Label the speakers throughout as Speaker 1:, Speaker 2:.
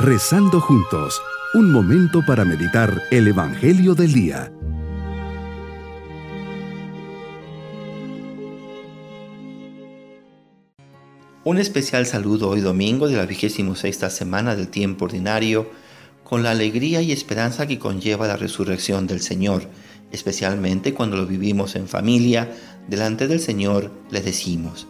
Speaker 1: Rezando juntos, un momento para meditar el Evangelio del Día.
Speaker 2: Un especial saludo hoy domingo de la vigésimo sexta semana del tiempo ordinario, con la alegría y esperanza que conlleva la resurrección del Señor, especialmente cuando lo vivimos en familia, delante del Señor le decimos,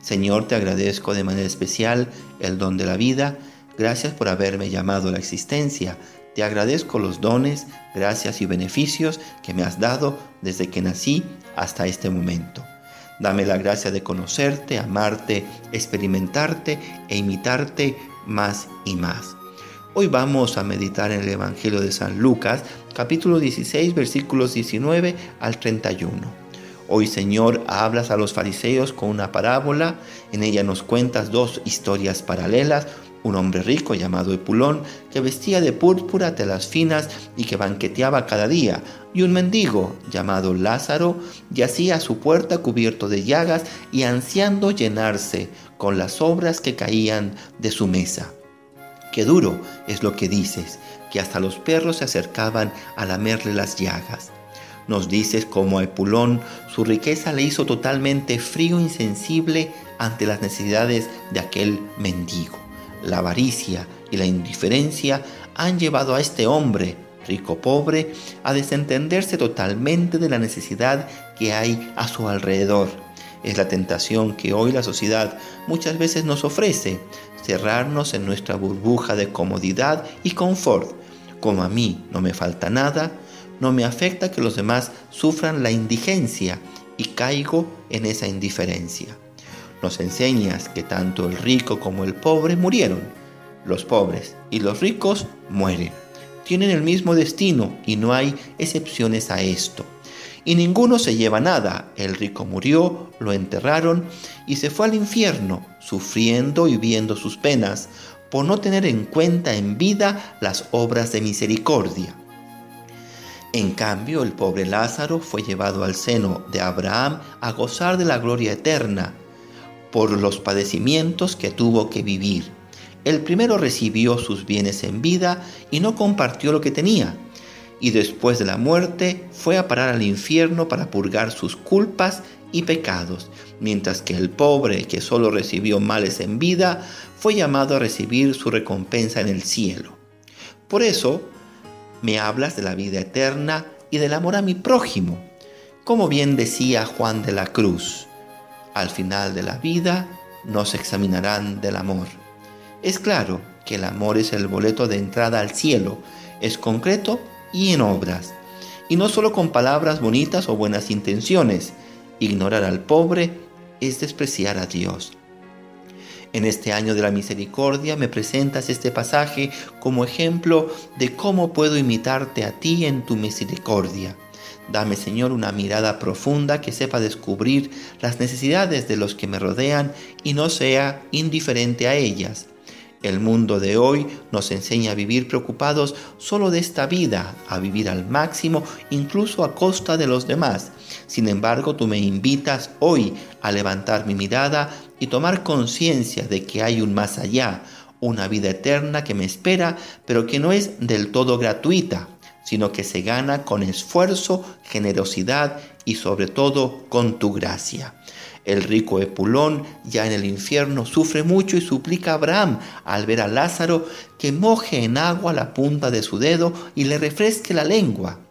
Speaker 2: Señor, te agradezco de manera especial el don de la vida, Gracias por haberme llamado a la existencia. Te agradezco los dones, gracias y beneficios que me has dado desde que nací hasta este momento. Dame la gracia de conocerte, amarte, experimentarte e imitarte más y más. Hoy vamos a meditar en el Evangelio de San Lucas, capítulo 16, versículos 19 al 31. Hoy, Señor, hablas a los fariseos con una parábola. En ella nos cuentas dos historias paralelas, un hombre rico llamado Epulón, que vestía de púrpura telas finas y que banqueteaba cada día, y un mendigo llamado Lázaro yacía a su puerta cubierto de llagas y ansiando llenarse con las obras que caían de su mesa. Qué duro es lo que dices, que hasta los perros se acercaban a lamerle las llagas. Nos dices cómo a Epulón su riqueza le hizo totalmente frío e insensible ante las necesidades de aquel mendigo la avaricia y la indiferencia han llevado a este hombre, rico pobre, a desentenderse totalmente de la necesidad que hay a su alrededor. Es la tentación que hoy la sociedad muchas veces nos ofrece, cerrarnos en nuestra burbuja de comodidad y confort. Como a mí no me falta nada, no me afecta que los demás sufran la indigencia y caigo en esa indiferencia. Nos enseñas que tanto el rico como el pobre murieron. Los pobres y los ricos mueren. Tienen el mismo destino y no hay excepciones a esto. Y ninguno se lleva nada. El rico murió, lo enterraron y se fue al infierno, sufriendo y viendo sus penas, por no tener en cuenta en vida las obras de misericordia. En cambio, el pobre Lázaro fue llevado al seno de Abraham a gozar de la gloria eterna por los padecimientos que tuvo que vivir. El primero recibió sus bienes en vida y no compartió lo que tenía, y después de la muerte fue a parar al infierno para purgar sus culpas y pecados, mientras que el pobre, que solo recibió males en vida, fue llamado a recibir su recompensa en el cielo. Por eso, me hablas de la vida eterna y del amor a mi prójimo, como bien decía Juan de la Cruz. Al final de la vida nos examinarán del amor. Es claro que el amor es el boleto de entrada al cielo, es concreto y en obras. Y no solo con palabras bonitas o buenas intenciones. Ignorar al pobre es despreciar a Dios. En este año de la misericordia me presentas este pasaje como ejemplo de cómo puedo imitarte a ti en tu misericordia. Dame, Señor, una mirada profunda que sepa descubrir las necesidades de los que me rodean y no sea indiferente a ellas. El mundo de hoy nos enseña a vivir preocupados solo de esta vida, a vivir al máximo, incluso a costa de los demás. Sin embargo, tú me invitas hoy a levantar mi mirada y tomar conciencia de que hay un más allá, una vida eterna que me espera, pero que no es del todo gratuita sino que se gana con esfuerzo, generosidad y sobre todo con tu gracia. El rico Epulón, ya en el infierno, sufre mucho y suplica a Abraham al ver a Lázaro que moje en agua la punta de su dedo y le refresque la lengua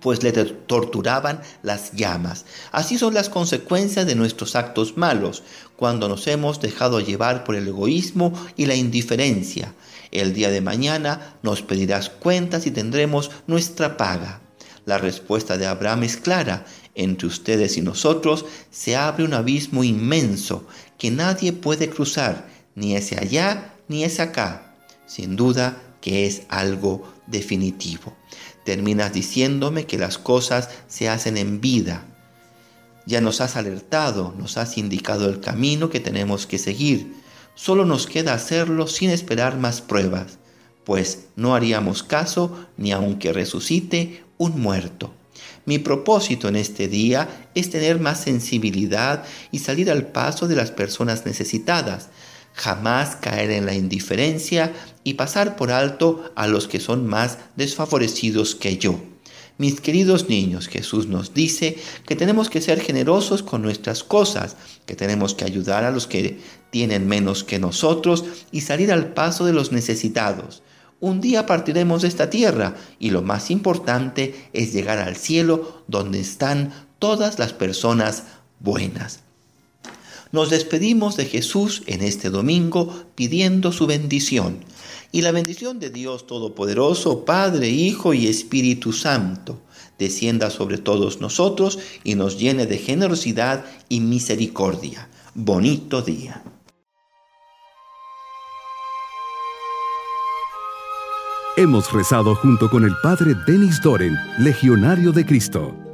Speaker 2: pues le torturaban las llamas. Así son las consecuencias de nuestros actos malos, cuando nos hemos dejado llevar por el egoísmo y la indiferencia. El día de mañana nos pedirás cuentas y tendremos nuestra paga. La respuesta de Abraham es clara. Entre ustedes y nosotros se abre un abismo inmenso que nadie puede cruzar, ni ese allá ni ese acá. Sin duda que es algo definitivo. Terminas diciéndome que las cosas se hacen en vida. Ya nos has alertado, nos has indicado el camino que tenemos que seguir. Solo nos queda hacerlo sin esperar más pruebas, pues no haríamos caso ni aunque resucite un muerto. Mi propósito en este día es tener más sensibilidad y salir al paso de las personas necesitadas, jamás caer en la indiferencia y pasar por alto a los que son más desfavorecidos que yo. Mis queridos niños, Jesús nos dice que tenemos que ser generosos con nuestras cosas, que tenemos que ayudar a los que tienen menos que nosotros y salir al paso de los necesitados. Un día partiremos de esta tierra y lo más importante es llegar al cielo donde están todas las personas buenas. Nos despedimos de Jesús en este domingo pidiendo su bendición. Y la bendición de Dios Todopoderoso, Padre, Hijo y Espíritu Santo, descienda sobre todos nosotros y nos llene de generosidad y misericordia. Bonito día.
Speaker 1: Hemos rezado junto con el Padre Denis Doren, Legionario de Cristo.